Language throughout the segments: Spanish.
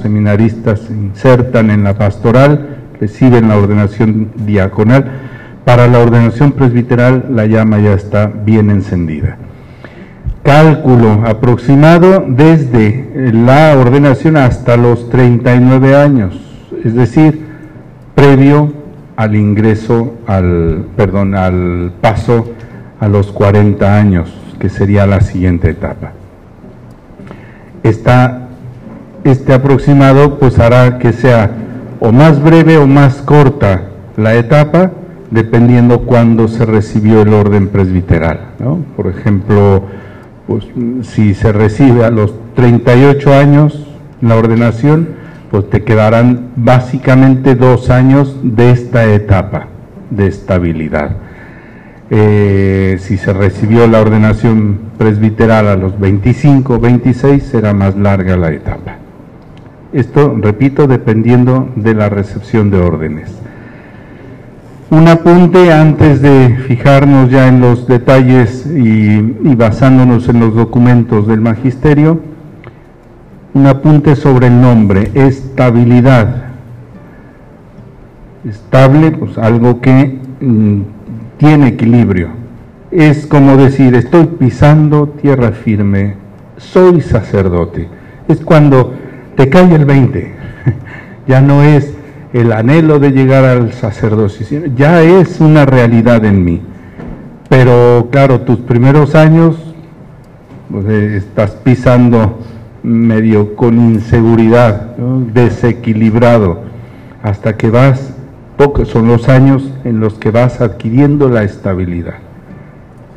seminaristas se insertan en la pastoral, reciben la ordenación diaconal. Para la ordenación presbiteral la llama ya está bien encendida. Cálculo aproximado desde la ordenación hasta los 39 años, es decir, previo al ingreso, al, perdón, al paso a los 40 años, que sería la siguiente etapa. Está este aproximado pues hará que sea o más breve o más corta la etapa, dependiendo cuándo se recibió el orden presbiteral. Por ejemplo, pues, si se recibe a los 38 años la ordenación, pues te quedarán básicamente dos años de esta etapa de estabilidad. Eh, si se recibió la ordenación presbiteral a los 25 26, será más larga la etapa. Esto, repito, dependiendo de la recepción de órdenes. Un apunte antes de fijarnos ya en los detalles y, basándonos en los documentos del magisterio, un apunte sobre el nombre, estabilidad. Estable, pues algo que mm, tiene equilibrio. Es como decir, estoy pisando tierra firme, soy sacerdote. Es cuando te cae el 20. ya no es el anhelo de llegar al sacerdocio, ya es una realidad en mí. Pero claro, tus primeros años pues, eh, estás pisando medio con inseguridad, desequilibrado, hasta que vas, pocos son los años en los que vas adquiriendo la estabilidad,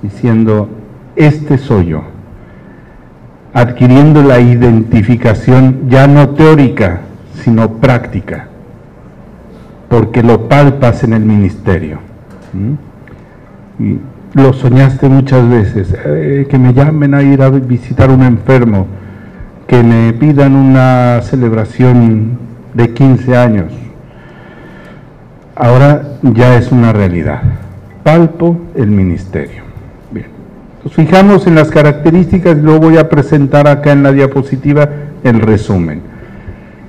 diciendo, este soy yo adquiriendo la identificación ya no teórica, sino práctica, porque lo palpas en el ministerio. Y lo soñaste muchas veces, eh, que me llamen a ir a visitar un enfermo, que me pidan una celebración de 15 años. Ahora ya es una realidad. Palpo el ministerio. Nos fijamos en las características y luego voy a presentar acá en la diapositiva el resumen.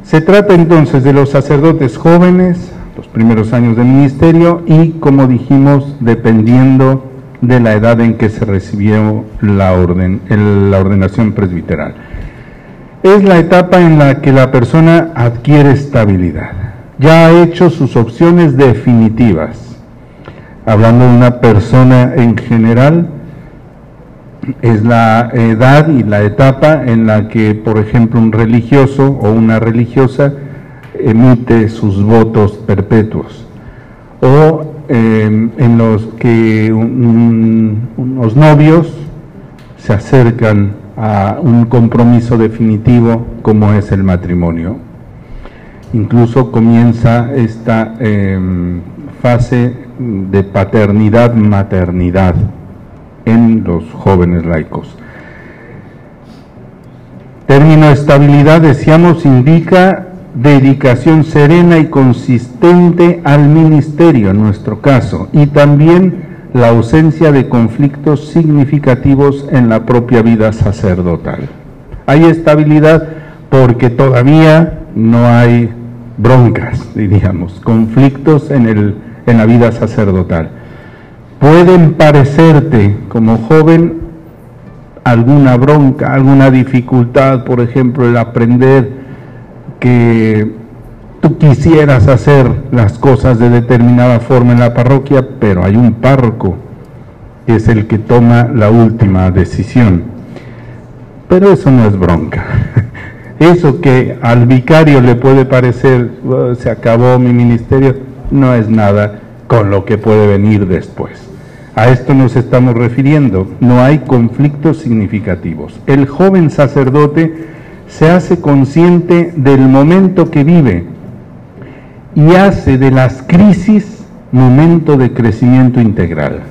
Se trata entonces de los sacerdotes jóvenes, los primeros años de ministerio y, como dijimos, dependiendo de la edad en que se recibió la, orden, la ordenación presbiteral. Es la etapa en la que la persona adquiere estabilidad. Ya ha hecho sus opciones definitivas. Hablando de una persona en general, es la edad y la etapa en la que, por ejemplo, un religioso o una religiosa emite sus votos perpetuos, o em, en los que unos novios se acercan a un compromiso definitivo como es el matrimonio. Incluso comienza esta em, fase de paternidad-maternidad en los jóvenes laicos. Término estabilidad, decíamos, indica dedicación serena y consistente al ministerio, en nuestro caso, y también la ausencia de conflictos significativos en la propia vida sacerdotal. Hay estabilidad porque todavía no hay broncas, diríamos, conflictos en, el, en la vida sacerdotal pueden parecerte como joven alguna bronca, alguna dificultad, por ejemplo, el aprender que tú quisieras hacer las cosas de determinada forma en la parroquia, pero hay un párroco que es el que toma la última decisión. Pero eso no es bronca. Eso que al vicario le puede parecer, oh, se acabó mi ministerio, no es nada con lo que puede venir después. A esto nos estamos refiriendo. No hay conflictos significativos. El joven sacerdote se hace consciente del momento que vive y hace de las crisis momento de crecimiento integral.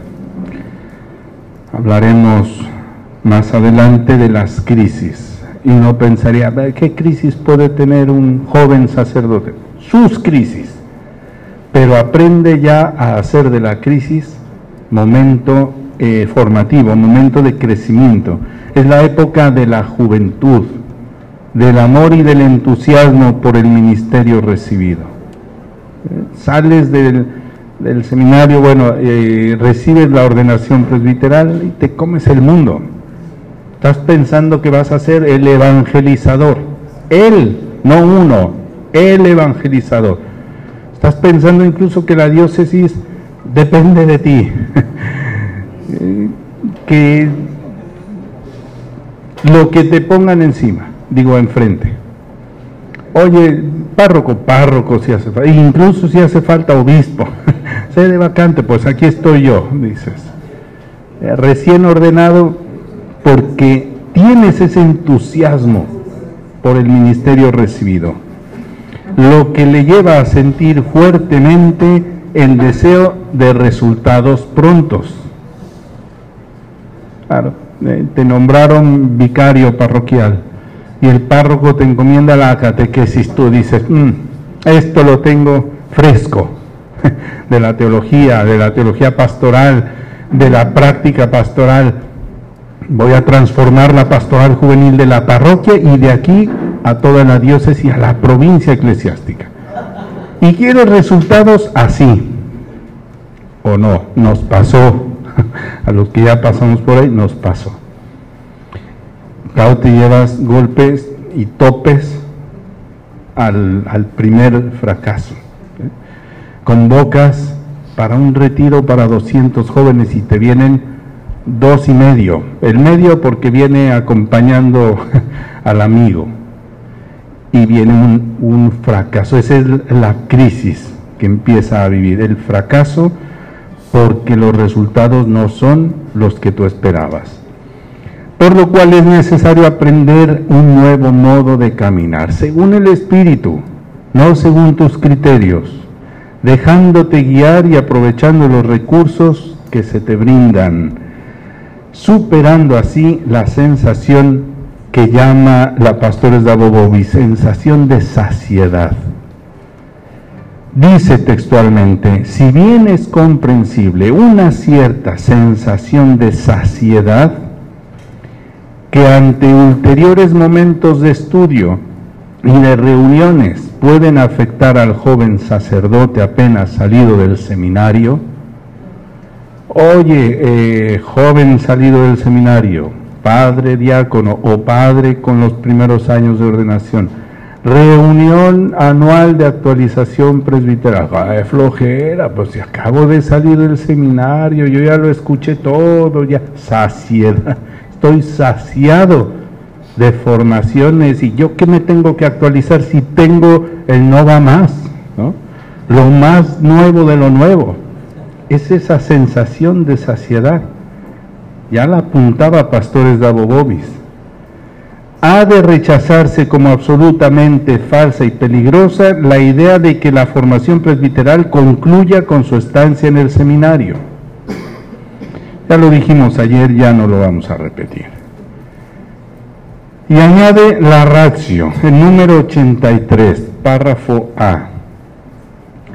Hablaremos más adelante de las crisis y uno pensaría, ¿qué crisis puede tener un joven sacerdote? Sus crisis. Pero aprende ya a hacer de la crisis momento eh, formativo, momento de crecimiento. Es la época de la juventud, del amor y del entusiasmo por el ministerio recibido. Sales del, seminario, bueno, eh, recibes la ordenación presbiteral y te comes el mundo. Estás pensando que vas a ser el evangelizador. Él, no uno, el evangelizador. Estás pensando incluso que la diócesis depende de ti. que lo que te pongan encima, digo enfrente. Oye, párroco, párroco si hace falta, incluso si hace falta obispo, de vacante, pues aquí estoy yo, dices. Eh, recién ordenado porque tienes ese entusiasmo por el ministerio recibido, lo que le lleva a sentir fuertemente el deseo de resultados prontos. Claro, eh, te nombraron vicario parroquial y el párroco te encomienda la catequesis, tú dices, mm, esto lo tengo fresco de la teología, de la teología pastoral, de la práctica pastoral. Voy a transformar la pastoral juvenil de la parroquia y de aquí a toda la diócesis, a la provincia eclesiástica. Y quiero resultados así. ¿O no? Nos pasó. A los que ya pasamos por ahí, nos pasó. Claro, te llevas golpes y topes al, primer fracaso. ¿eh? Convocas para un retiro para 200 jóvenes y te vienen dos y medio. El medio porque viene acompañando al amigo y viene un, fracaso. Esa es la crisis que empieza a vivir. El fracaso porque los resultados no son los que tú esperabas. Por lo cual es necesario aprender un nuevo modo de caminar, según el Espíritu, no según tus criterios, dejándote guiar y aprovechando los recursos que se te brindan, superando así la sensación que llama la Pastores de Abobobi, sensación de saciedad. Dice textualmente, si bien es comprensible una cierta sensación de saciedad, que ante ulteriores momentos de estudio y de reuniones pueden afectar al joven sacerdote apenas salido del seminario, oye, eh, joven salido del seminario, padre diácono o padre con los primeros años de ordenación. Reunión anual de actualización presbiteral. Ay, flojera, pues si acabo de salir del seminario, yo ya lo escuché todo, ya saciedad. Estoy saciado de formaciones y yo qué me tengo que actualizar si tengo el no va más, ¿no? Lo más nuevo de lo nuevo. Es esa sensación de saciedad ya la apuntaba Pastores de Abobobis, ha de rechazarse como absolutamente falsa y peligrosa la idea de que la formación presbiteral concluya con su estancia en el seminario. Ya lo dijimos ayer, ya no lo vamos a repetir. Y añade la ratio, el número 83, párrafo A.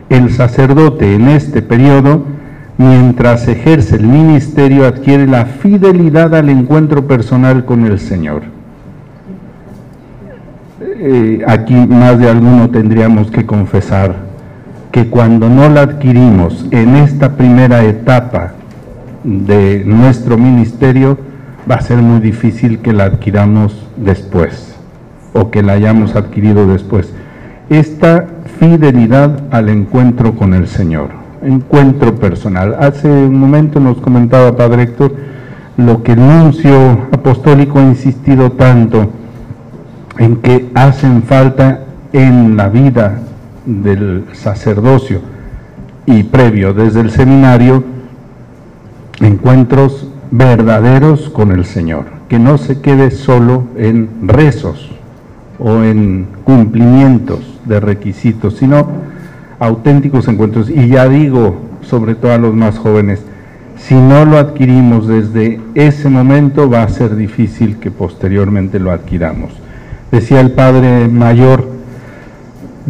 El sacerdote en este periodo mientras ejerce el ministerio, adquiere la fidelidad al encuentro personal con el Señor. Eh, aquí más de alguno tendríamos que confesar que cuando no la adquirimos en esta primera etapa de nuestro ministerio, va a ser muy difícil que la adquiramos después o que la hayamos adquirido después. Esta fidelidad al encuentro con el Señor encuentro personal. Hace un momento nos comentaba Padre Héctor lo que el nuncio apostólico ha insistido tanto en que hacen falta en la vida del sacerdocio y previo desde el seminario encuentros verdaderos con el Señor, que no se quede solo en rezos o en cumplimientos de requisitos, sino auténticos encuentros. Y ya digo, sobre todo a los más jóvenes, si no lo adquirimos desde ese momento va a ser difícil que posteriormente lo adquiramos. Decía el padre mayor,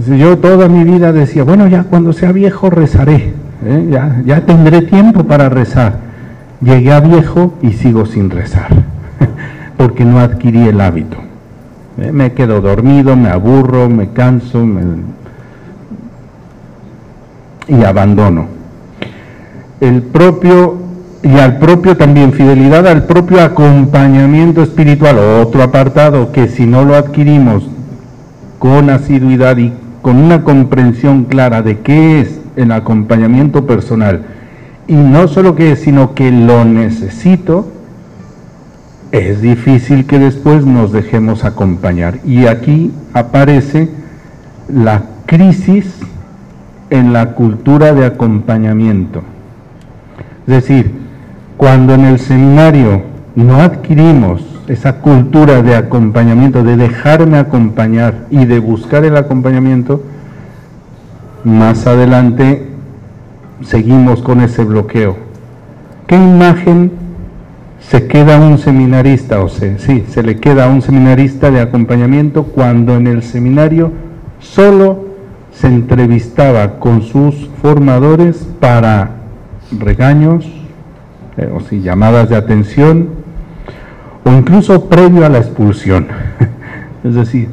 yo toda mi vida decía, bueno, ya cuando sea viejo rezaré, ¿eh? ya, ya tendré tiempo para rezar. Llegué a viejo y sigo sin rezar, porque no adquirí el hábito. Eh, me quedo dormido, me aburro, me canso y abandono. El propio y al propio también fidelidad al propio acompañamiento espiritual, otro apartado que si no lo adquirimos con asiduidad y con una comprensión clara de qué es el acompañamiento personal, y no solo que es, sino que lo necesito, es difícil que después nos dejemos acompañar. Y aquí aparece la crisis en la cultura de acompañamiento. Es decir, cuando en el seminario no adquirimos esa cultura de acompañamiento, de dejarme acompañar y de buscar el acompañamiento, más adelante seguimos con ese bloqueo. ¿Qué imagen se queda un seminarista, o sea, sí, se le queda a un seminarista de acompañamiento cuando en el seminario solo se entrevistaba con sus formadores para regaños, eh, o sí, llamadas de atención, o incluso previo a la expulsión. es decir,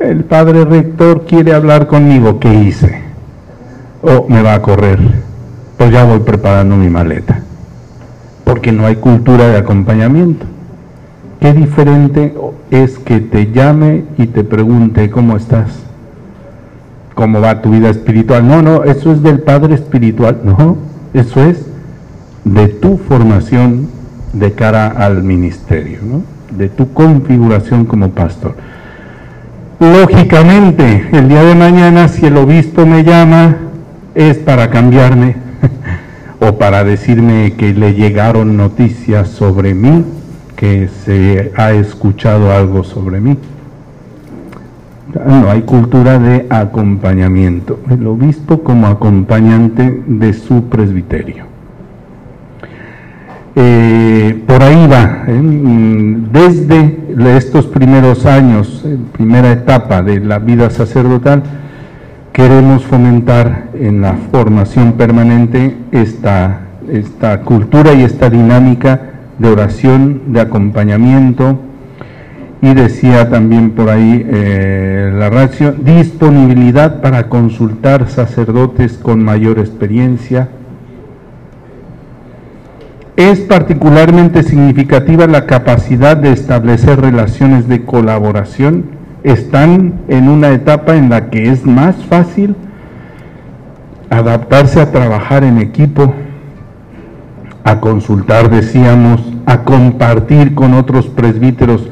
el padre rector quiere hablar conmigo, ¿qué hice? O me va a correr, pues ya voy preparando mi maleta, porque no hay cultura de acompañamiento. Qué diferente es que te llame y te pregunte cómo estás, cómo va tu vida espiritual. No, no, eso es del Padre espiritual, no, eso es de tu formación de cara al ministerio, ¿no? de tu configuración como pastor. Lógicamente, el día de mañana, si el obispo me llama, es para cambiarme o para decirme que le llegaron noticias sobre mí, que se ha escuchado algo sobre mí. No hay cultura de acompañamiento. El obispo como acompañante de su presbiterio. Eh, por ahí va, ¿eh? mm, desde estos primeros años, primera etapa de la vida sacerdotal, queremos fomentar en la formación permanente esta, esta cultura y esta dinámica de oración, de acompañamiento, y decía también por ahí eh, la ratio, disponibilidad para consultar sacerdotes con mayor experiencia, es particularmente significativa la capacidad de establecer relaciones de colaboración. Están en una etapa en la que es más fácil adaptarse a trabajar en equipo, a consultar, decíamos, a compartir con otros presbíteros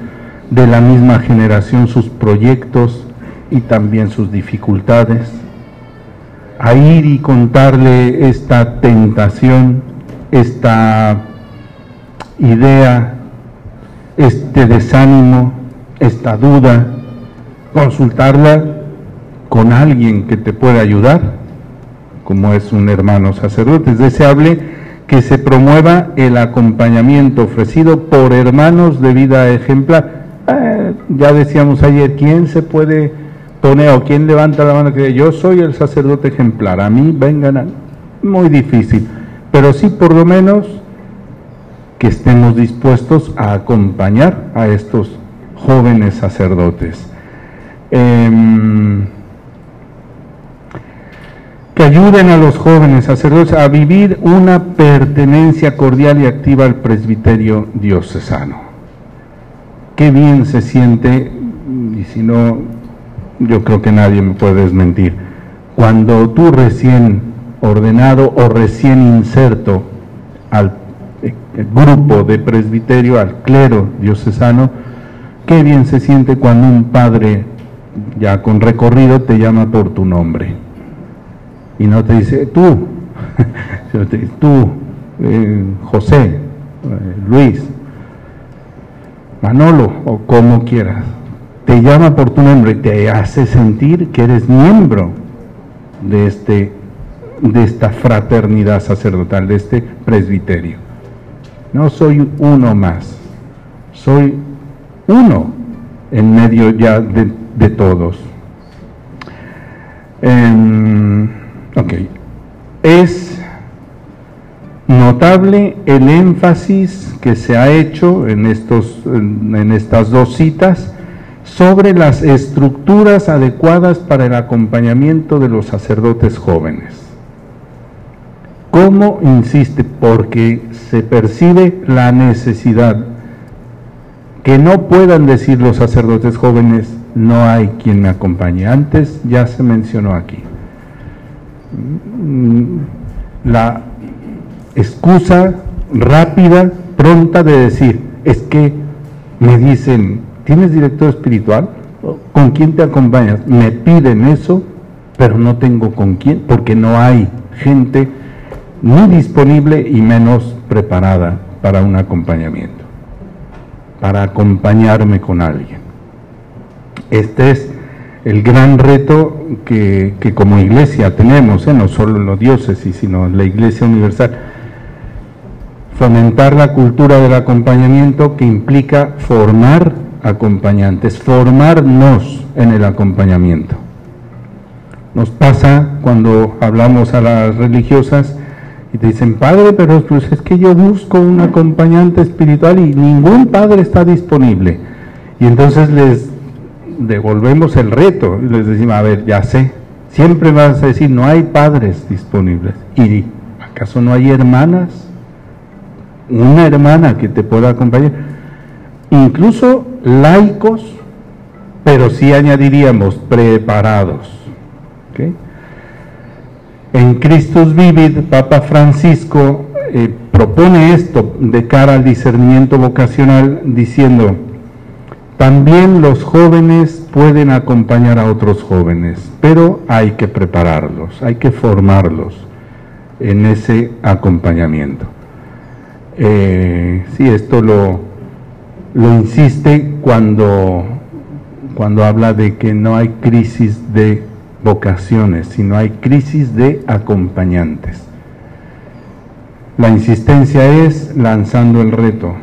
de la misma generación sus proyectos y también sus dificultades, a ir y contarle esta tentación esta idea, este desánimo, esta duda, consultarla con alguien que te pueda ayudar, como es un hermano sacerdote. Es deseable que se promueva el acompañamiento ofrecido por hermanos de vida ejemplar. Eh, ya decíamos ayer, ¿quién se puede poner o quién levanta la mano que yo soy el sacerdote ejemplar? A mí vengan a... Muy difícil pero sí por lo menos que estemos dispuestos a acompañar a estos jóvenes sacerdotes. Em, que ayuden a los jóvenes sacerdotes a vivir una pertenencia cordial y activa al presbiterio diocesano. Qué bien se siente, y si no, yo creo que nadie me puede desmentir, cuando tú recién ordenado o recién inserto al eh, grupo de presbiterio, al clero diocesano, qué bien se siente cuando un padre ya con recorrido te llama por tu nombre. Y no te dice tú, tú, eh, José, eh, Luis, Manolo o como quieras. Te llama por tu nombre y te hace sentir que eres miembro de este de esta fraternidad sacerdotal, de este presbiterio. No soy uno más, soy uno en medio ya de, todos. Em, ok, es notable el énfasis que se ha hecho en, estos, en estas dos citas sobre las estructuras adecuadas para el acompañamiento de los sacerdotes jóvenes. ¿Cómo insiste? Porque se percibe la necesidad que no puedan decir los sacerdotes jóvenes, no hay quien me acompañe. Antes ya se mencionó aquí. Mm, la excusa rápida, pronta de decir, es que me dicen, ¿tienes director espiritual? ¿Con quién te acompañas? Me piden eso, pero no tengo con quién, porque no hay gente ni disponible y menos preparada para un acompañamiento para acompañarme con alguien. Este es el gran reto que, como iglesia tenemos, ¿eh? no solo en los diócesis, sino en la iglesia universal. Fomentar la cultura del acompañamiento que implica formar acompañantes, formarnos en el acompañamiento. Nos pasa cuando hablamos a las religiosas, y te dicen, padre, pero pues es que yo busco un acompañante espiritual y ningún padre está disponible. Y entonces les devolvemos el reto y les decimos, a ver, ya sé, siempre vas a decir, no hay padres disponibles. ¿Y acaso no hay hermanas? Una hermana que te pueda acompañar. Incluso laicos, pero sí añadiríamos preparados. En Christus Vivid, Papa Francisco eh, propone esto de cara al discernimiento vocacional diciendo, también los jóvenes pueden acompañar a otros jóvenes, pero hay que prepararlos, hay que formarlos en ese acompañamiento. Eh, sí, esto lo, lo insiste cuando, cuando habla de que no hay crisis de vocaciones, sino hay crisis de acompañantes. La insistencia es lanzando el reto,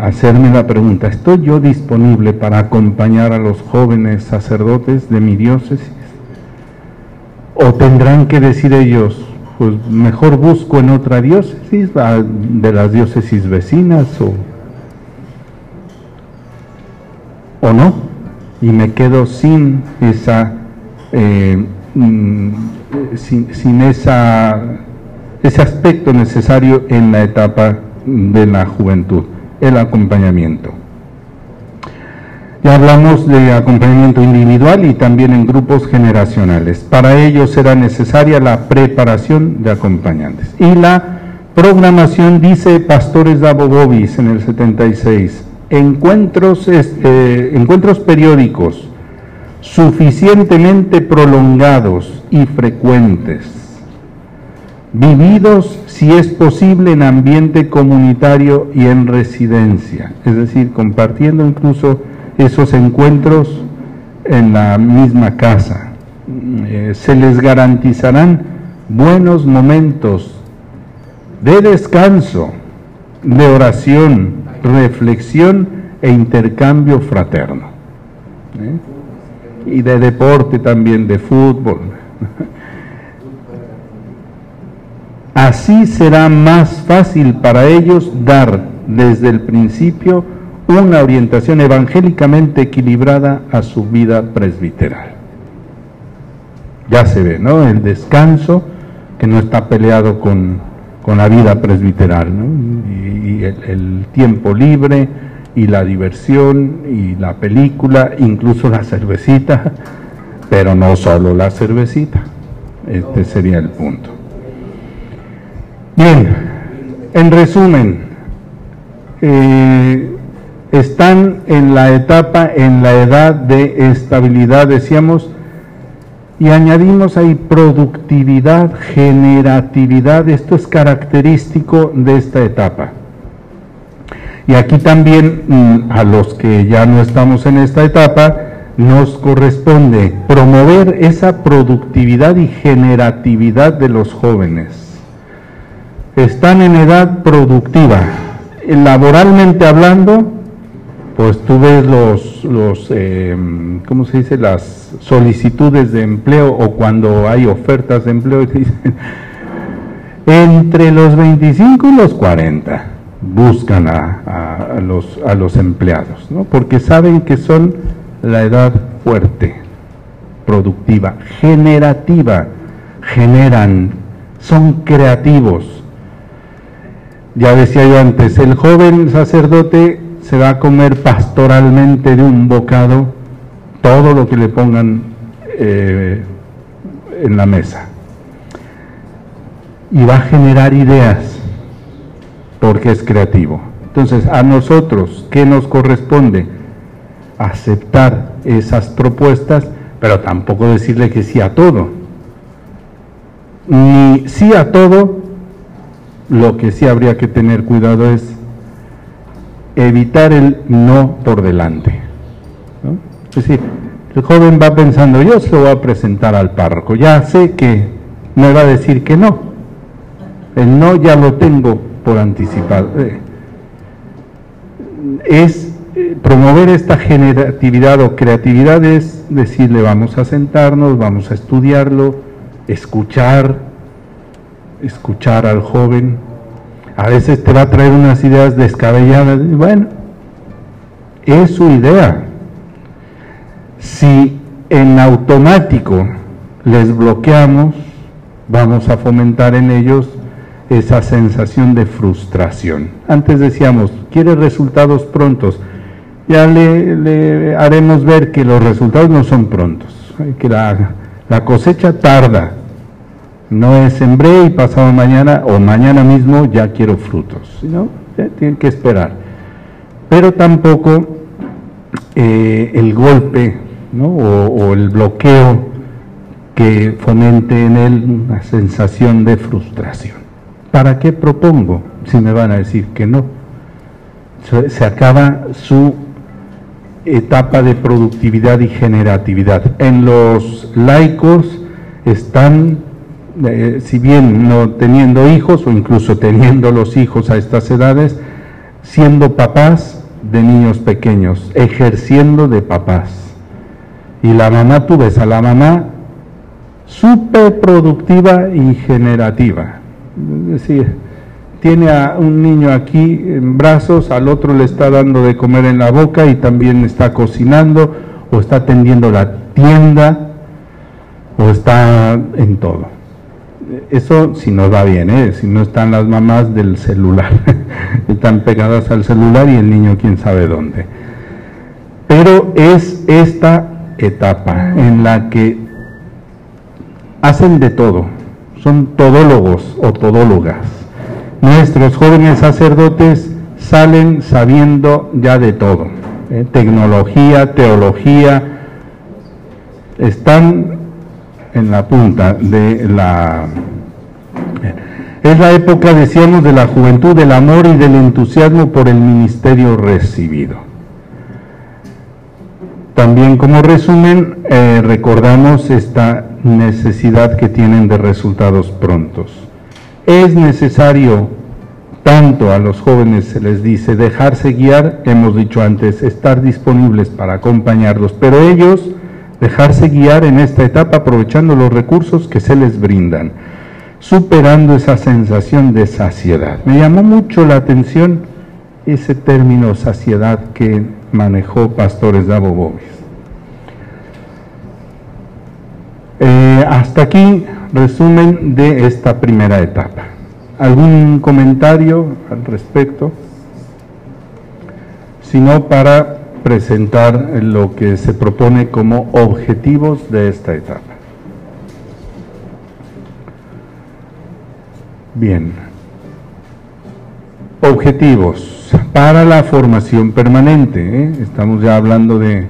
hacerme la pregunta, ¿estoy yo disponible para acompañar a los jóvenes sacerdotes de mi diócesis? ¿O tendrán que decir ellos, pues mejor busco en otra diócesis, de las diócesis vecinas o, o no? y me quedo sin esa eh, mm, sin, esa ese aspecto necesario en la etapa de la juventud, el acompañamiento. Ya hablamos de acompañamiento individual y también en grupos generacionales. Para ello será necesaria la preparación de acompañantes. Y la programación, dice Pastores Dabobobis en el 76, encuentros, este, encuentros periódicos suficientemente prolongados y frecuentes, vividos si es posible en ambiente comunitario y en residencia, es decir, compartiendo incluso esos encuentros en la misma casa. Eh, se les garantizarán buenos momentos de descanso, de oración, reflexión e intercambio fraterno. ¿eh? Y de deporte también, de fútbol. Así será más fácil para ellos dar desde el principio una orientación evangélicamente equilibrada a su vida presbiteral. Ya se ve, ¿no? El descanso que no está peleado con, con la vida presbiteral, y, el, tiempo libre, y la diversión, y la película, incluso la cervecita, pero no solo la cervecita. Este sería el punto. Bien, en resumen, eh, están en la etapa, en la edad de estabilidad, decíamos, y añadimos ahí productividad, generatividad, esto es característico de esta etapa. Y aquí también mm, a los que ya no estamos en esta etapa, nos corresponde promover esa productividad y generatividad de los jóvenes. Están en edad productiva, laboralmente hablando, pues tú ves los, los eh, ¿cómo se dice? Las solicitudes de empleo o cuando hay ofertas de empleo, entre los 25 y los 40. buscan a, los, a los empleados, ¿no? porque saben que son la edad fuerte, productiva, generativa, generan, son creativos. Ya decía yo antes, el joven sacerdote se va a comer pastoralmente de un bocado todo lo que le pongan eh, en la mesa. Y va a generar ideas porque es creativo. Entonces, a nosotros, ¿qué nos corresponde? Aceptar esas propuestas, pero tampoco decirle que sí a todo. Ni sí a todo, lo que sí habría que tener cuidado es evitar el no por delante. Es decir, el joven va pensando, yo se lo voy a presentar al párroco, ya sé que me va a decir que no. El no ya lo tengo por anticipado. Eh, es eh, promover esta generatividad o creatividad es decirle vamos a sentarnos, vamos a estudiarlo, escuchar, escuchar al joven. A veces te va a traer unas ideas descabelladas. Bueno, es su idea. Si en automático les bloqueamos, vamos a fomentar en ellos esa sensación de frustración. Antes decíamos, quiere resultados prontos. Ya le, haremos ver que los resultados no son prontos, que la, cosecha tarda. No es sembré y pasado mañana o mañana mismo ya quiero frutos, ¿no? tienen que esperar. Pero tampoco eh, el golpe o el bloqueo que fomente en él una sensación de frustración. ¿Para qué propongo si me van a decir que no? Se acaba su etapa de productividad y generatividad. En los laicos están, eh, si bien no teniendo hijos o incluso teniendo los hijos a estas edades, siendo papás de niños pequeños, ejerciendo de papás. Y la mamá, tú ves a la mamá súper productiva y generativa es decir, tiene a un niño aquí en brazos, al otro le está dando de comer en la boca y también está cocinando o está atendiendo la tienda o está en todo. Eso si nos va bien, ¿eh? si no están las mamás del celular, están pegadas al celular y el niño quién sabe dónde. Pero es esta etapa en la que hacen de todo, son todólogos o todólogas. Nuestros jóvenes sacerdotes salen sabiendo ya de todo, ¿eh? tecnología, teología, están en la punta de la... Es la época, decíamos, de la juventud, del amor y del entusiasmo por el ministerio recibido. También como resumen, eh, recordamos esta necesidad que tienen de resultados prontos. Es necesario, tanto a los jóvenes se les dice, dejarse guiar, hemos dicho antes, estar disponibles para acompañarlos, pero ellos dejarse guiar en esta etapa aprovechando los recursos que se les brindan, superando esa sensación de saciedad. Me llamó mucho la atención presentar lo que se propone como objetivos de esta etapa. Bien. Objetivos para la formación permanente. ¿eh? Estamos ya hablando de,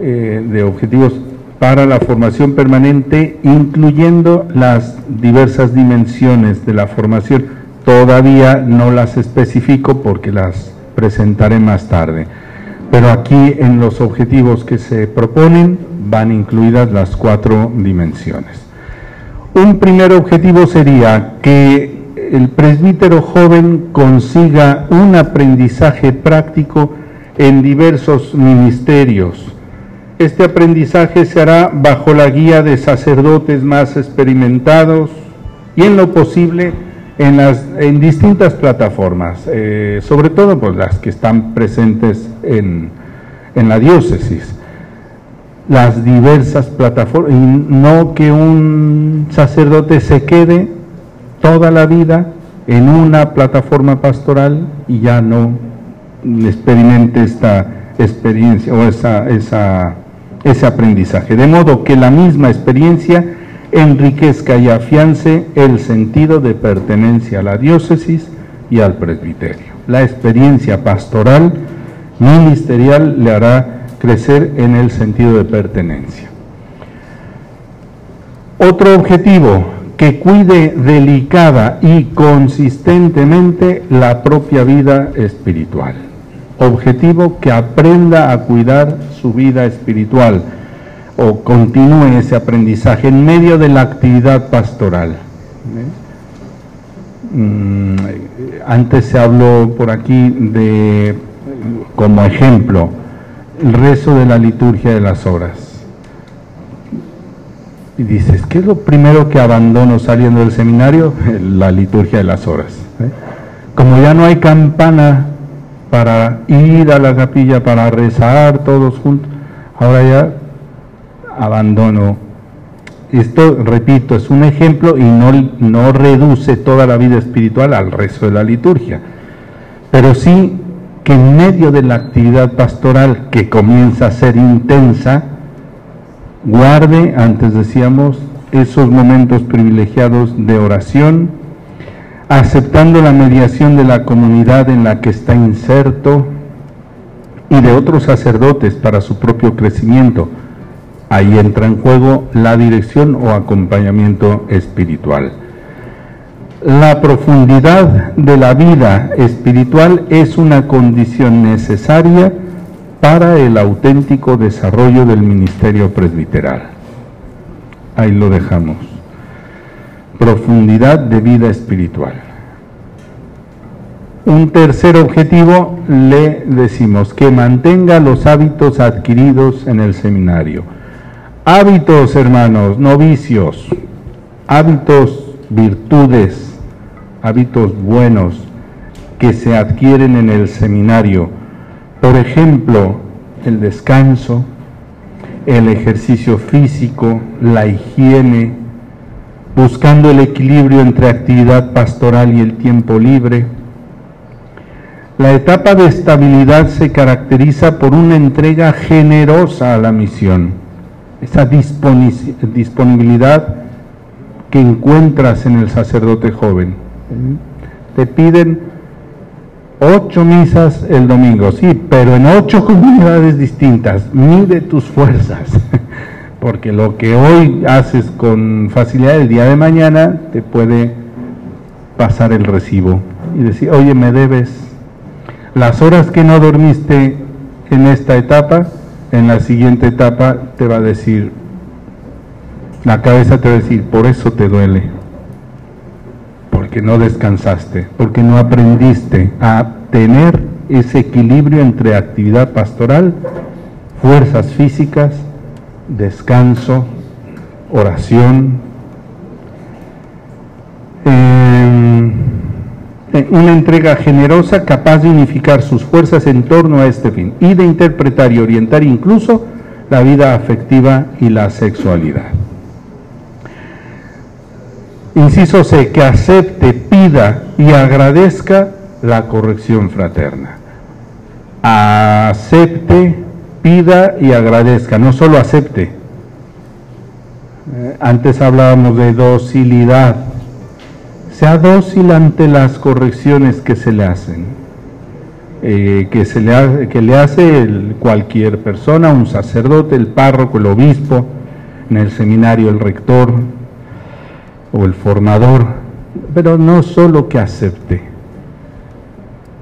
eh, de objetivos para la formación permanente, incluyendo las diversas dimensiones de la formación. Todavía no las especifico porque las presentaré más tarde. Pero aquí en los objetivos que se proponen van incluidas las cuatro dimensiones. Un primer objetivo sería que el presbítero joven consiga un aprendizaje práctico en diversos ministerios, este aprendizaje se hará bajo la guía de sacerdotes más experimentados y en lo posible en, las, en distintas plataformas, eh, sobre todo pues, las que están presentes en, en la diócesis las diversas plataformas, y no que un sacerdote se quede toda la vida en una plataforma pastoral y ya no experimente esta experiencia o esa, esa, ese aprendizaje. De modo que la misma experiencia enriquezca y afiance el sentido de pertenencia a la diócesis y al presbiterio. La experiencia pastoral ministerial le hará crecer en el sentido de pertenencia. Otro objetivo, que cuide delicada y consistentemente la propia vida espiritual. Objetivo, que aprenda a cuidar su vida espiritual o continúe ese aprendizaje en medio de la actividad pastoral. Mm, antes se habló por aquí de, como ejemplo, el rezo de la liturgia de las horas. Y dices, ¿qué es lo primero que abandono saliendo del seminario? La liturgia de las horas. ¿eh? Como ya no hay campana para ir a la capilla, para rezar todos juntos, ahora ya abandono. Esto, repito, es un ejemplo y no, no reduce toda la vida espiritual al rezo de la liturgia, pero sí que en medio de la actividad pastoral que comienza a ser intensa, guarde, antes decíamos, esos momentos privilegiados de oración, aceptando la mediación de la comunidad en la que está inserto y de otros sacerdotes para su propio crecimiento. Ahí entra en juego la dirección o acompañamiento espiritual. La profundidad de la vida espiritual es una condición necesaria para el auténtico desarrollo del ministerio presbiteral. Ahí lo dejamos. Profundidad de vida espiritual. Un tercer objetivo le decimos que mantenga los hábitos adquiridos en el seminario. Hábitos, hermanos, no vicios. Hábitos, virtudes, hábitos buenos que se adquieren en el seminario. Por ejemplo, el descanso, el ejercicio físico, la higiene, buscando el equilibrio entre actividad pastoral y el tiempo libre. La etapa de estabilidad se caracteriza por una entrega generosa a la misión, esa disponibilidad que encuentras en el sacerdote joven te piden ocho misas el domingo, sí, pero en ocho comunidades distintas. Mide tus fuerzas, porque lo que hoy haces con facilidad el día de mañana te puede pasar el recibo y decir, oye, me debes las horas que no dormiste en esta etapa, en la siguiente etapa te va a decir, la cabeza te va a decir, por eso te duele porque no descansaste, porque no aprendiste a tener ese equilibrio entre actividad pastoral, fuerzas físicas, descanso, oración, em, una entrega generosa capaz de unificar sus fuerzas en torno a este fin y de interpretar y orientar incluso la vida afectiva y la sexualidad. Inciso C, que acepte, pida y agradezca la corrección fraterna. Acepte, pida y agradezca, no solo acepte. Eh, antes hablábamos de docilidad. Sea dócil ante las correcciones que se le hacen, eh, que, se le, que le hace cualquier persona, un sacerdote, el párroco, el obispo, en el seminario el rector, o el formador, pero no solo que acepte,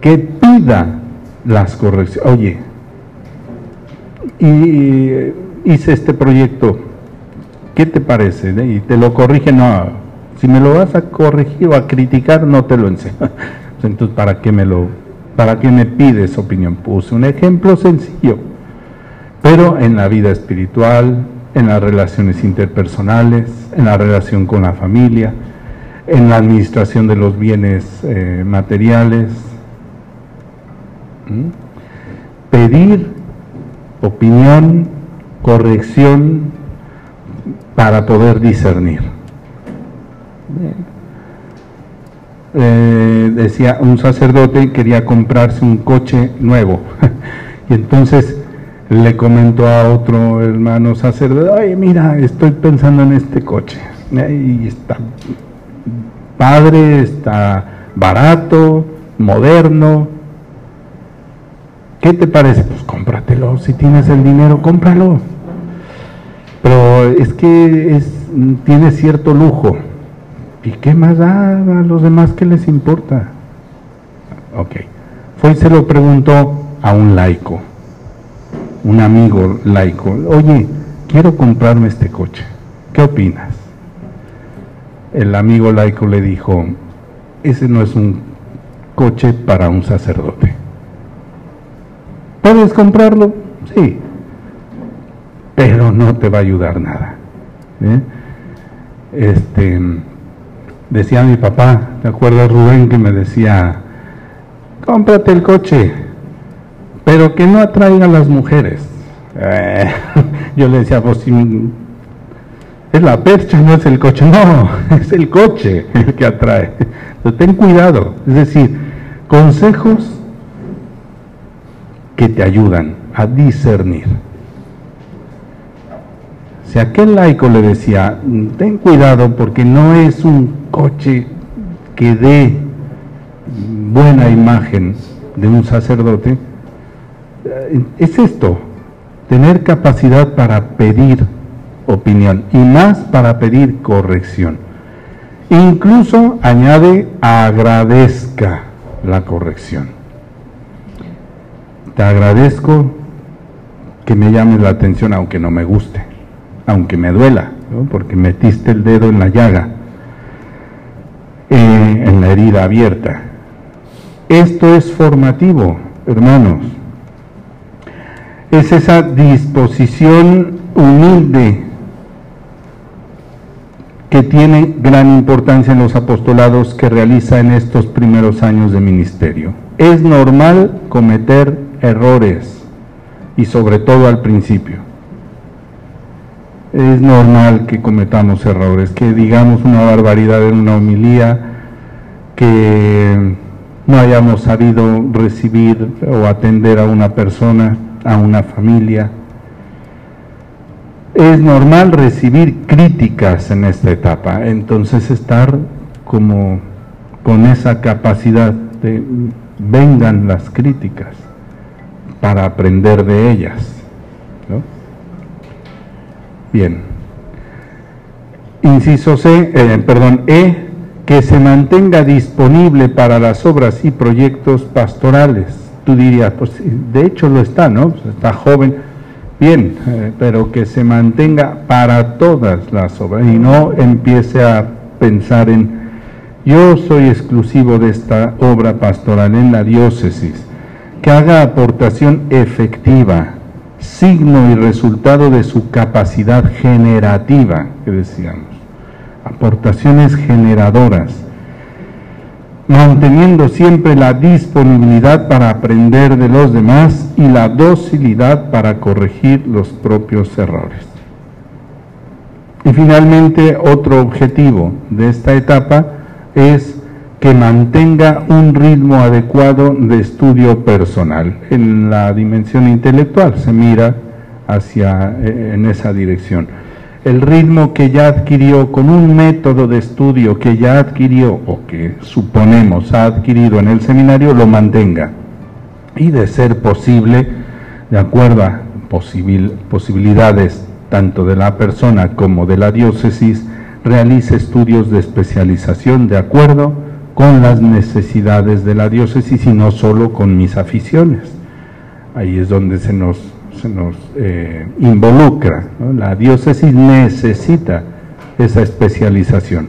que pida las correcciones. Oye, y hice este proyecto, ¿qué te parece? Y te lo corrige, no, si me lo vas a corregir o a criticar, no te lo enseño. Entonces, ¿para qué me lo, para qué me pides opinión? Puse un ejemplo sencillo, pero en la vida espiritual, en las relaciones interpersonales, en la relación con la familia, en la administración de los bienes eh, materiales. Pedir opinión, corrección para poder discernir. Eh, decía un sacerdote quería comprarse un coche nuevo y entonces le comentó a otro hermano sacerdote, oye mira, estoy pensando en este coche y está padre, está barato, moderno. ¿Qué te parece? Pues cómpratelo, si tienes el dinero, cómpralo. Pero es que tiene cierto lujo. ¿Y qué más da a los demás que les importa? Ok. Fue y se lo preguntó a un laico, un amigo laico. Oye, quiero comprarme este coche. ¿Qué opinas? el amigo laico le dijo, ese no es un coche para un sacerdote. ¿Puedes comprarlo? Sí, pero no te va a ayudar nada. ¿eh? Este, decía mi papá, ¿te acuerdas Rubén que me decía, cómprate el coche, pero que no atraiga a las mujeres? Eh, yo le decía, pues es la percha, no es el coche. No, es el coche el que atrae. Ten cuidado. Es decir, consejos que te ayudan a discernir. Si aquel laico le decía, ten cuidado porque no es un coche que dé buena imagen de un sacerdote, eh, es esto, tener capacidad para pedir opinión y más para pedir corrección. Incluso añade agradezca la corrección. Te agradezco que me llames la atención aunque no me guste, aunque me duela, porque metiste el dedo en la llaga, en la herida abierta. Esto es formativo, hermanos. Es esa disposición humilde que tiene gran importancia en los apostolados que realiza en estos primeros años de ministerio. Es normal cometer errores y sobre todo al principio. Es normal que cometamos errores, que digamos una barbaridad en una homilía, que no hayamos sabido recibir o atender a una persona, a una familia, es normal recibir críticas en esta etapa, entonces estar como con esa capacidad de vengan las críticas para aprender de ellas. Bien. Inciso C, eh, perdón, E, que se mantenga disponible para las obras y proyectos pastorales. Tú dirías, pues de hecho lo está, ¿no? Pues, está joven bien, eh, pero que se mantenga para todas las obras y no empiece a pensar en yo soy exclusivo de esta obra pastoral en la diócesis, que haga aportación efectiva, signo y resultado de su capacidad generativa, que decíamos, aportaciones generadoras manteniendo siempre la disponibilidad para aprender de los demás y la docilidad para corregir los propios errores. Y finalmente, otro objetivo de esta etapa es que mantenga un ritmo adecuado de estudio personal. En la dimensión intelectual se mira hacia eh, en esa dirección el ritmo que ya adquirió con un método de estudio que ya adquirió o que suponemos ha adquirido en el seminario, lo mantenga. Y de ser posible, de acuerdo a posibilidades tanto de la persona como de la diócesis, realice estudios de especialización de acuerdo con las necesidades de la diócesis y no solo con mis aficiones. Ahí es donde se nos se nos eh, involucra. La diócesis necesita esa especialización.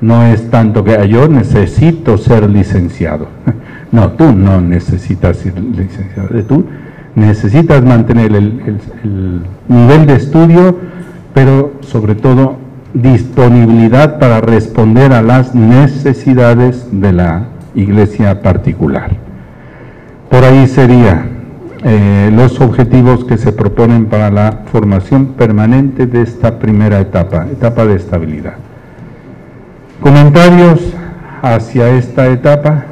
No es tanto que ah, yo necesito ser licenciado. No, tú no necesitas ser licenciado. Tú necesitas mantener el, nivel de estudio, pero sobre todo disponibilidad para responder a las necesidades de la iglesia particular. Por ahí sería eh, los objetivos que se proponen para la formación permanente de esta primera etapa, etapa de estabilidad. Comentarios hacia esta etapa.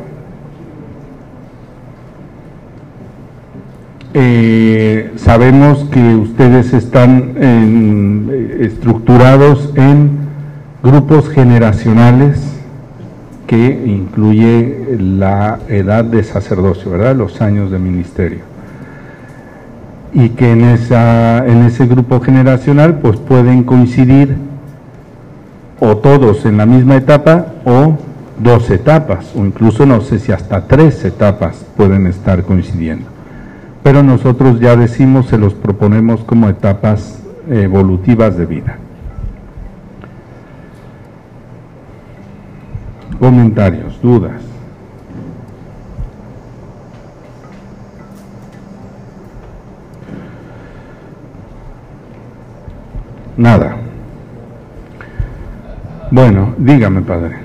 Eh, sabemos que ustedes están eh, estructurados en grupos generacionales que incluye la edad de sacerdocio, ¿verdad? Los años de ministerio. Y que en, esa, en ese grupo generacional pues pueden coincidir o todos en la misma etapa o dos etapas, o incluso no sé si hasta tres etapas pueden estar coincidiendo pero nosotros ya decimos, se los proponemos como etapas evolutivas de vida. Comentarios, dudas. Nada. Bueno, dígame, padre.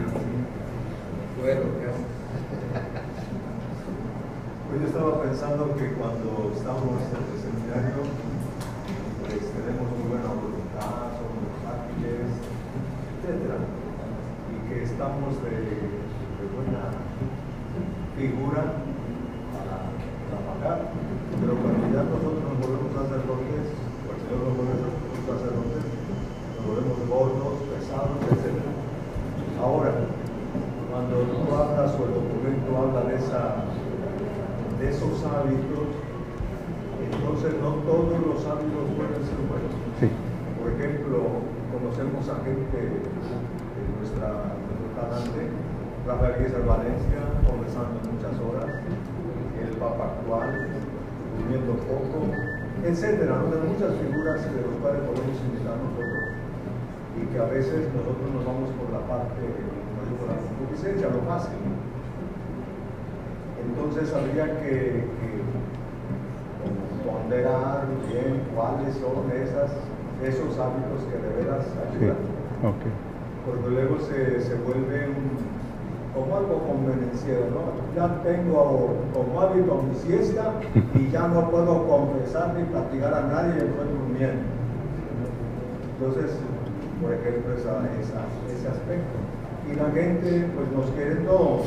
Entonces habría que, ponderar bien cuáles son esas, esos hábitos que de veras ayudan. Porque luego se, se vuelve como algo convenenciero, ¿no? Ya tengo como hábito mi siesta y ya no puedo confesar ni platicar a nadie estoy durmiendo. Entonces, por ejemplo, esa, ese aspecto. Y la gente pues nos quiere todo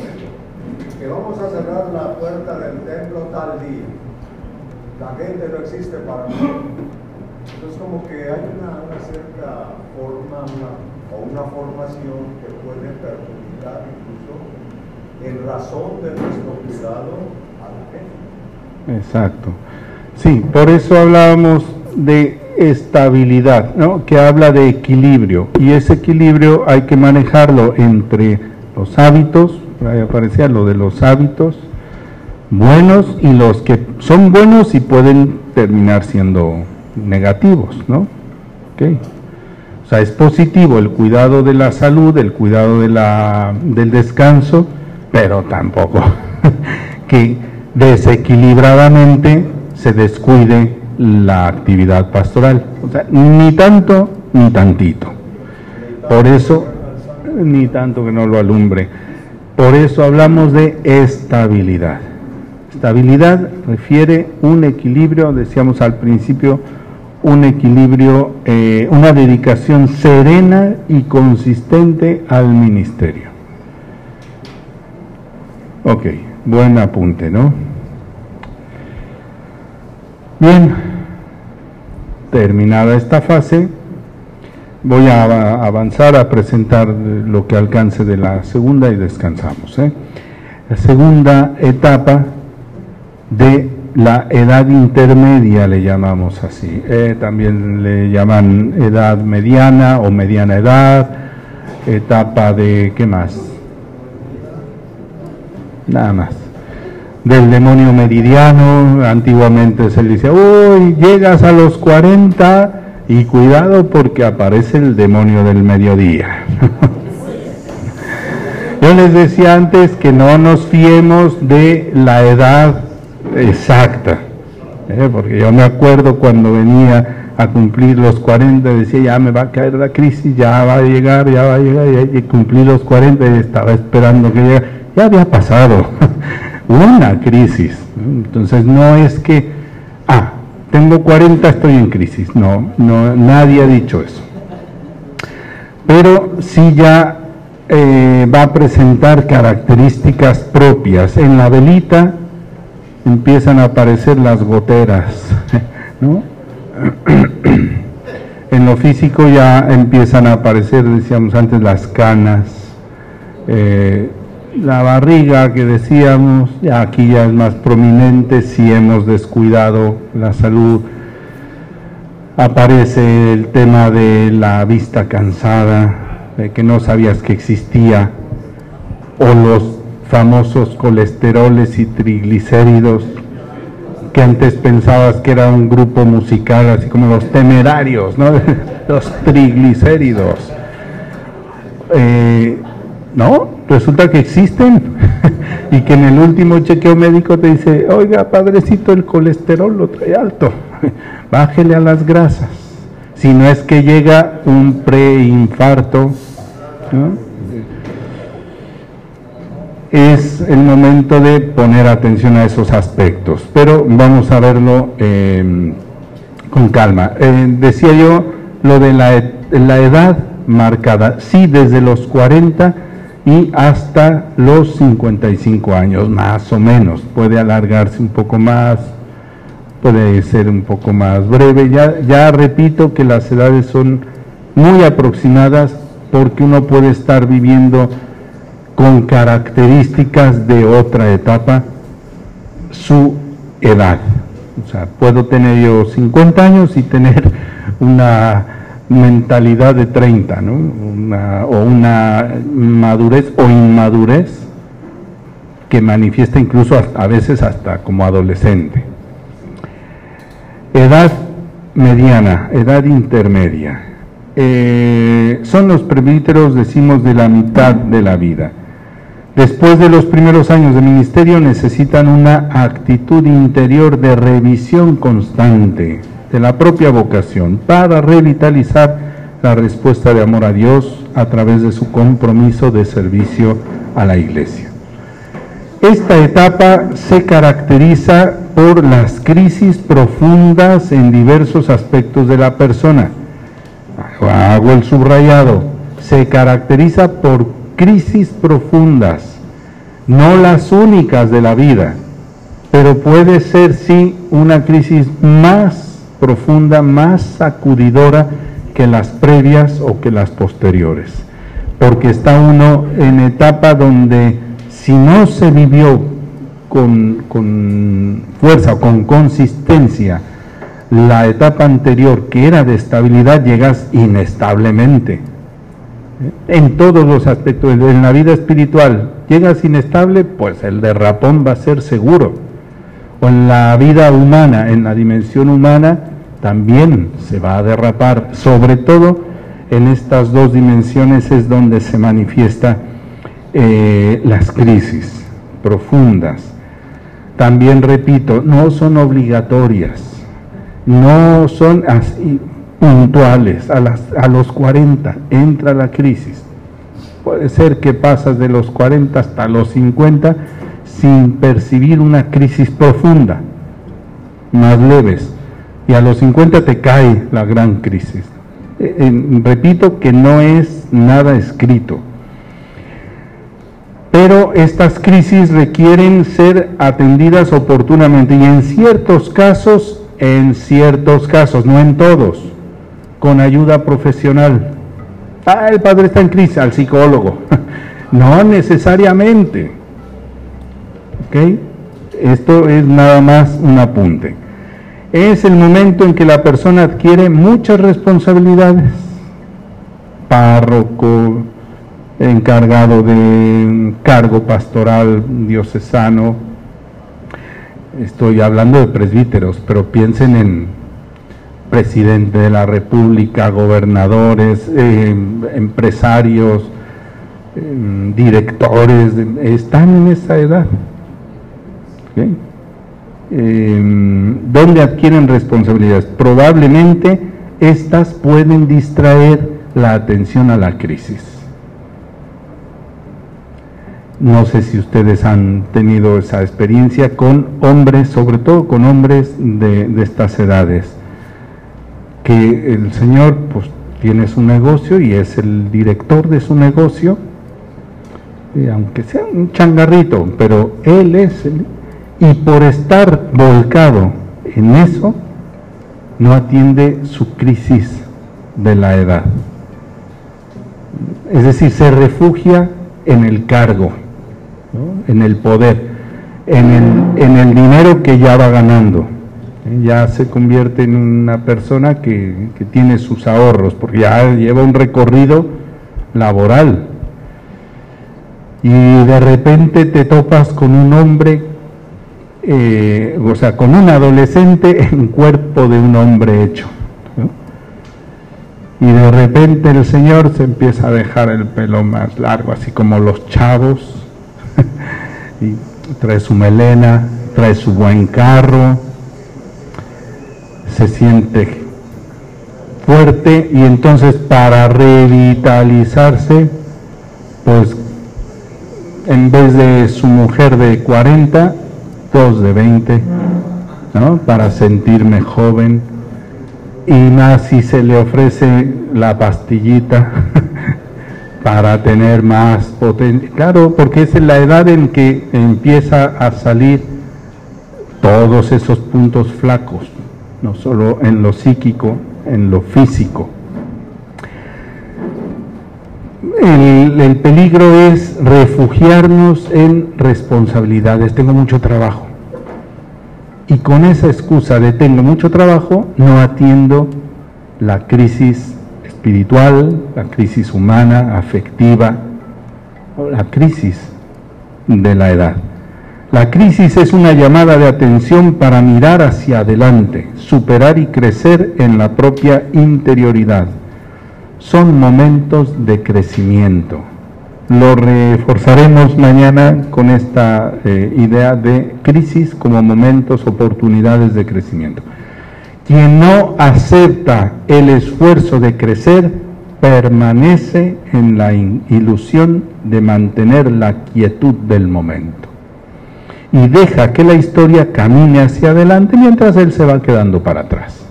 que vamos a cerrar la puerta del templo tal día. La gente no existe para mí. Entonces como que hay una, cierta forma o una formación que puede perjudicar incluso en razón de nuestro cuidado a la gente. Exacto. Sí, por eso hablábamos de estabilidad, ¿no? que habla de equilibrio y ese equilibrio hay que manejarlo entre los hábitos, ahí aparecía lo de los hábitos buenos y los que son buenos y pueden terminar siendo negativos, ¿no? Okay. O sea, es positivo el cuidado de la salud, el cuidado de la, del descanso, pero tampoco que desequilibradamente se descuide la actividad pastoral. O sea, ni tanto ni tantito. Por eso, ni tanto que no lo alumbre. Por eso hablamos de estabilidad. Estabilidad refiere un equilibrio, decíamos al principio, un equilibrio, eh, una dedicación serena y consistente al ministerio. Ok, buen apunte, ¿no? Bien, terminada esta fase, Voy a avanzar a presentar lo que alcance de la segunda y descansamos. ¿eh? La segunda etapa de la edad intermedia le llamamos así. ¿eh? también le llaman edad mediana o mediana edad, etapa de, ¿qué más? Nada más. Del demonio meridiano, antiguamente se le decía, uy, llegas a los 40 y cuidado porque aparece el demonio del mediodía. Yo les decía antes que no nos fiemos de la edad exacta, ¿eh? porque yo me acuerdo cuando venía a cumplir los 40, decía, ya me va a caer la crisis, ya va a llegar, ya va a llegar, y cumplí los 40 y estaba esperando que llegara. Ya había pasado una crisis. Entonces no es que, ah, tengo 40, estoy en crisis. No, no nadie ha dicho eso. Pero sí ya eh, va a presentar características propias. En la velita empiezan a aparecer las goteras, ¿no? en lo físico ya empiezan a aparecer, decíamos antes, las canas, eh, la barriga que decíamos, aquí ya es más prominente si hemos descuidado la salud. Aparece el tema de la vista cansada, de que no sabías que existía, o los famosos colesteroles y triglicéridos que antes pensabas que era un grupo musical, así como los temerarios, ¿no? los triglicéridos. Eh, no, resulta que existen y que en el último chequeo médico te dice, oiga, padrecito, el colesterol lo trae alto, bájele a las grasas. Si no es que llega un preinfarto, ¿no? es el momento de poner atención a esos aspectos, pero vamos a verlo em, con calma. Eh, decía yo lo de la, la, edad marcada, sí, desde los 40 y hasta los 55 años, más o menos, puede alargarse un poco más, puede ser un poco más breve, ya, ya repito que las edades son muy aproximadas porque uno puede estar viviendo con características de otra etapa su edad. O sea, puedo tener yo 50 años y tener una mentalidad de 30, ¿no? o una madurez o inmadurez que manifiesta incluso a veces hasta como adolescente. Edad mediana, edad intermedia. Eh, son los presbíteros, decimos, de la mitad de la vida. Después de los primeros años de ministerio necesitan una actitud interior de revisión constante de la propia vocación para revitalizar la respuesta de amor a Dios a través de su compromiso de servicio a la iglesia. Esta etapa se caracteriza por las crisis profundas en diversos aspectos de la persona. Hago el subrayado. Se caracteriza por crisis profundas, no las únicas de la vida, pero puede ser sí una crisis más profunda, más sacudidora que las previas o que las posteriores, porque está uno en etapa donde si no se vivió con, con fuerza o con consistencia la etapa anterior que era de estabilidad, llegas inestablemente en todos los aspectos. En la vida espiritual llegas inestable, pues el derrapón va a ser seguro. En la vida humana, en la dimensión humana, también se va a derrapar. Sobre todo en estas dos dimensiones es donde se manifiesta eh, las crisis profundas. También repito, no son obligatorias, no son así, puntuales, a, a los 40 entra la crisis. Puede ser que pasas de los 40 hasta los 50 sin percibir una crisis profunda, más leves, y a los 50 te cae la gran crisis. Eh, repito que no es nada escrito, pero estas crisis requieren ser atendidas oportunamente y en ciertos casos, en ciertos casos, no en todos con ayuda profesional. Ah, el padre está en crisis, al psicólogo. no necesariamente. ¿Ok? Esto es nada más un apunte. Es el momento en que la persona adquiere muchas responsabilidades. Párroco, encargado de cargo pastoral diocesano. Estoy hablando de presbíteros, pero piensen en presidente de la República, gobernadores, eh, empresarios, eh, directores, están en esa edad. Eh, ¿Dónde adquieren responsabilidades? Probablemente estas pueden distraer la atención a la crisis. No sé si ustedes han tenido esa experiencia con hombres, sobre todo con hombres de, de estas edades, que el Señor pues tiene su negocio y es el director de su negocio, y aunque sea un changarrito, pero él es el, y por estar volcado en eso, no atiende su crisis de la edad. Es decir, se refugia en el cargo, en el poder, en el, dinero que ya va ganando ya se convierte en una persona que, tiene sus ahorros, porque ya lleva un recorrido laboral. Y de repente te topas con un hombre, eh, o sea, con un adolescente en cuerpo de un hombre hecho. Y de repente el Señor se empieza a dejar el pelo más largo, así como los chavos, y trae su melena, trae su buen carro, se siente fuerte y entonces para revitalizarse, pues en vez de su mujer de 40, dos de 20, ¿no? Para sentirme joven y más si se le ofrece la pastillita para tener más potencia. Claro, porque es la edad en que empieza a salir todos esos puntos flacos no solo en lo psíquico, en lo físico. El, peligro es refugiarnos en responsabilidades. Tengo mucho trabajo. Y con esa excusa de tengo mucho trabajo, no atiendo la crisis espiritual, la crisis humana, afectiva, la crisis de la edad. La crisis es una llamada de atención para mirar hacia adelante, superar y crecer en la propia interioridad. Son momentos de crecimiento. Lo reforzaremos mañana con esta eh, idea de crisis como momentos, oportunidades de crecimiento. Quien no acepta el esfuerzo de crecer permanece en la ilusión de mantener la quietud del momento y deja que la historia camine hacia adelante mientras él se va quedando para atrás.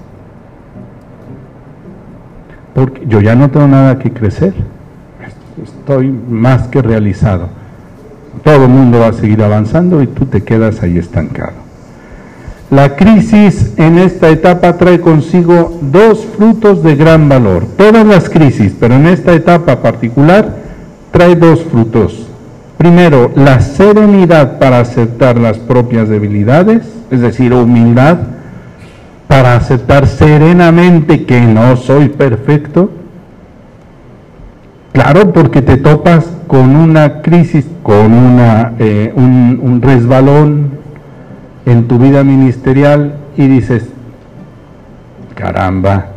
Porque yo ya no tengo nada que crecer, estoy más que realizado. Todo el mundo va a seguir avanzando y tú te quedas ahí estancado. La crisis en esta etapa trae consigo dos frutos de gran valor. Todas las crisis, pero en esta etapa particular, trae dos frutos Primero, la serenidad para aceptar las propias debilidades, es decir, humildad para aceptar serenamente que no soy perfecto. Claro, porque te topas con una crisis, con eh, un, un resbalón en tu vida ministerial y dices, caramba,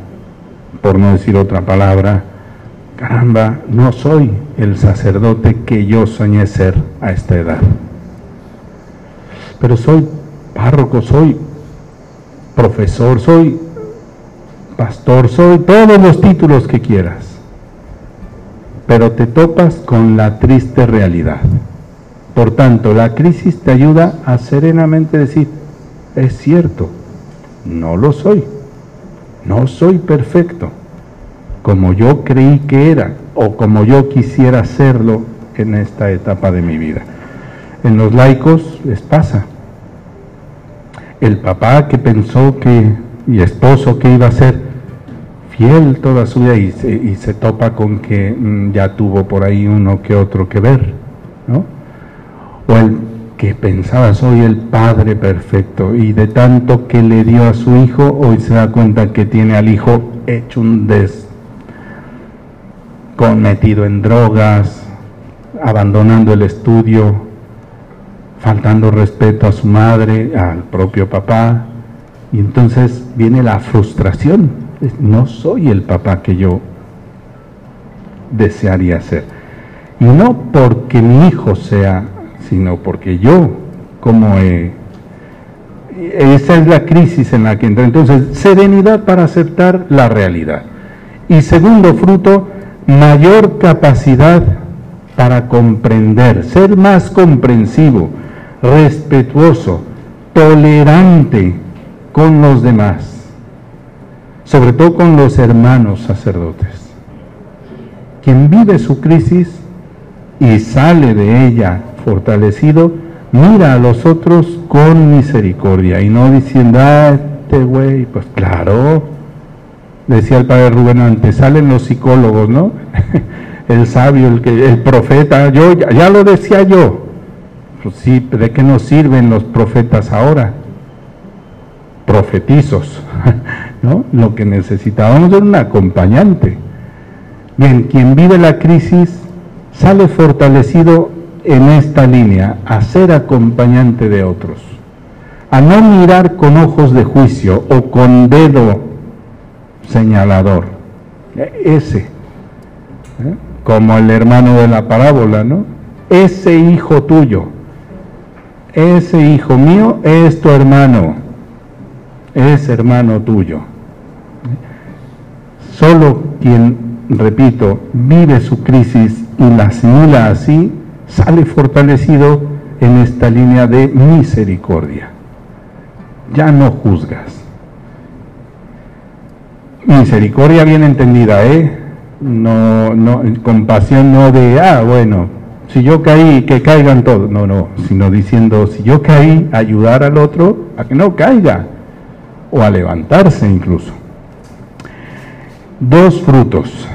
por no decir otra palabra, caramba, no soy el sacerdote que yo soñé ser a esta edad. Pero soy párroco, soy profesor, soy pastor, soy todos los títulos que quieras. Pero te topas con la triste realidad. Por tanto, la crisis te ayuda a serenamente decir, es cierto, no lo soy, no soy perfecto como yo creí que era o como yo quisiera hacerlo en esta etapa de mi vida. En los laicos les pasa. El papá que pensó que, y esposo que iba a ser fiel toda su vida y se, topa con que mm, ya tuvo por ahí uno que otro que ver, ¿no? O el que pensaba soy el padre perfecto y de tanto que le dio a su hijo, hoy se da cuenta que tiene al hijo hecho un des metido en drogas, abandonando el estudio, faltando respeto a su madre, al propio papá. Y entonces viene la frustración. No soy el papá que yo desearía ser. Y no porque mi hijo sea, sino porque yo, como he, Esa es la crisis en la que entra. Entonces, serenidad para aceptar la realidad. Y segundo fruto, mayor capacidad para comprender, ser más comprensivo, respetuoso, tolerante con los demás, sobre todo con los hermanos sacerdotes. Quien vive su crisis y sale de ella fortalecido, mira a los otros con misericordia y no diciendo, ah, este güey, pues claro, decía el padre Rubén antes, salen los psicólogos, ¿no? el sabio, el, que, el profeta, yo ya, lo decía yo. Sí, ¿de qué nos sirven los profetas ahora? Profetizos, ¿no? Lo que necesitábamos era un acompañante. Bien, quien vive la crisis sale fortalecido en esta línea, a ser acompañante de otros, a no mirar con ojos de juicio o con dedo señalador. Ese, ¿eh? como el hermano de la parábola, ¿no? Ese hijo tuyo, ese hijo mío es tu hermano, es hermano tuyo. Solo quien, repito, vive su crisis y la asimila así, sale fortalecido en esta línea de misericordia. Ya no juzgas. Misericordia bien entendida, ¿eh? no, no, compasión no de, ah, bueno, si yo caí, que caigan todos, no, no, sino diciendo, si yo caí, ayudar al otro a que no caiga, o a levantarse incluso. Dos frutos.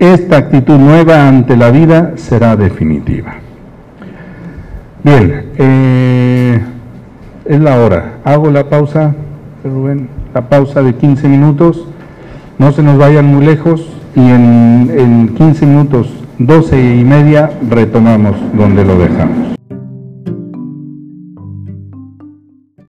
Esta actitud nueva ante la vida será definitiva. Bien, eh, es la hora. Hago la pausa, Rubén, la pausa de 15 minutos. No se nos vayan muy lejos y en, en 15 minutos, 12 y media, retomamos donde lo dejamos.